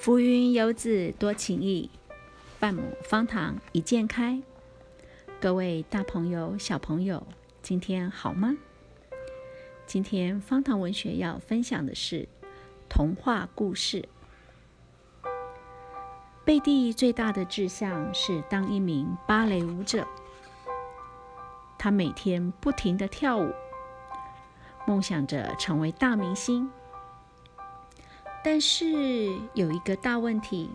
浮云游子多情意，半亩方塘一鉴开。各位大朋友、小朋友，今天好吗？今天方塘文学要分享的是童话故事。贝蒂最大的志向是当一名芭蕾舞者，他每天不停的跳舞，梦想着成为大明星。但是有一个大问题，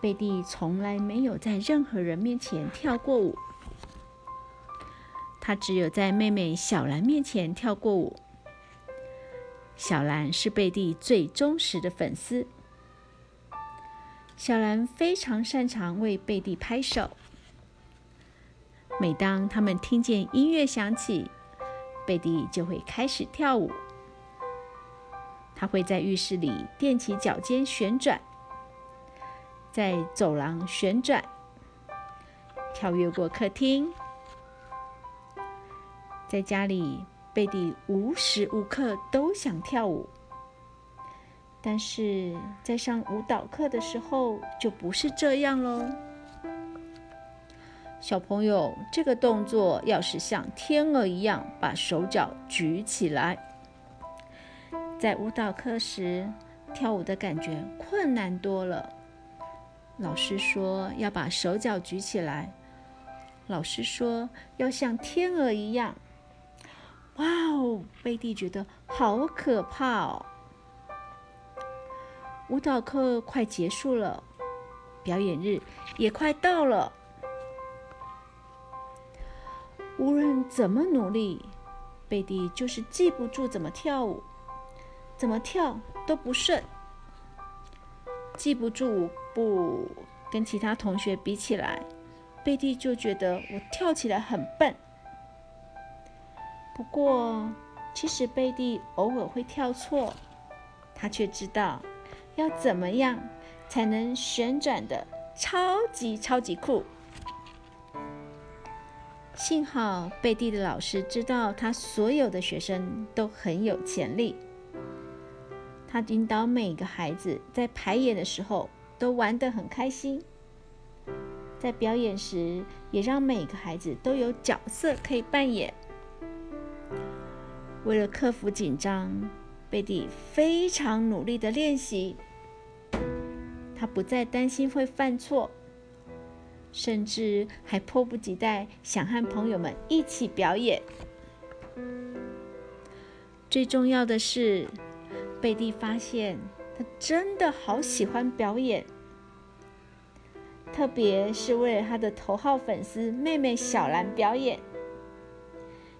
贝蒂从来没有在任何人面前跳过舞。他只有在妹妹小兰面前跳过舞。小兰是贝蒂最忠实的粉丝。小兰非常擅长为贝蒂拍手。每当他们听见音乐响起，贝蒂就会开始跳舞。他会在浴室里踮起脚尖旋转，在走廊旋转，跳跃过客厅。在家里，贝蒂无时无刻都想跳舞，但是在上舞蹈课的时候就不是这样喽。小朋友，这个动作要是像天鹅一样把手脚举起来。在舞蹈课时，跳舞的感觉困难多了。老师说要把手脚举起来，老师说要像天鹅一样。哇哦，贝蒂觉得好可怕哦！舞蹈课快结束了，表演日也快到了。无论怎么努力，贝蒂就是记不住怎么跳舞。怎么跳都不顺，记不住舞步，跟其他同学比起来，贝蒂就觉得我跳起来很笨。不过，其实贝蒂偶尔会跳错，他却知道要怎么样才能旋转的超级超级酷。幸好贝蒂的老师知道他所有的学生都很有潜力。他引导每个孩子在排演的时候都玩得很开心，在表演时也让每个孩子都有角色可以扮演。为了克服紧张，贝蒂非常努力的练习。他不再担心会犯错，甚至还迫不及待想和朋友们一起表演。最重要的是。贝蒂发现，他真的好喜欢表演，特别是为了他的头号粉丝妹妹小兰表演。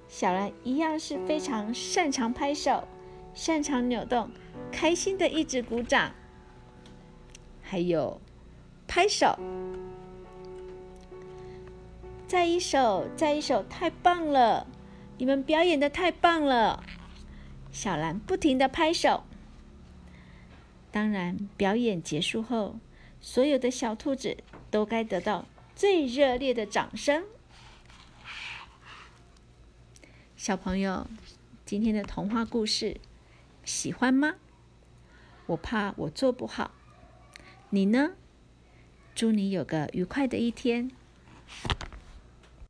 小兰一样是非常擅长拍手，擅长扭动，开心的一直鼓掌，还有拍手，再一首，再一首，太棒了！你们表演的太棒了！小兰不停的拍手。当然，表演结束后，所有的小兔子都该得到最热烈的掌声。小朋友，今天的童话故事喜欢吗？我怕我做不好，你呢？祝你有个愉快的一天。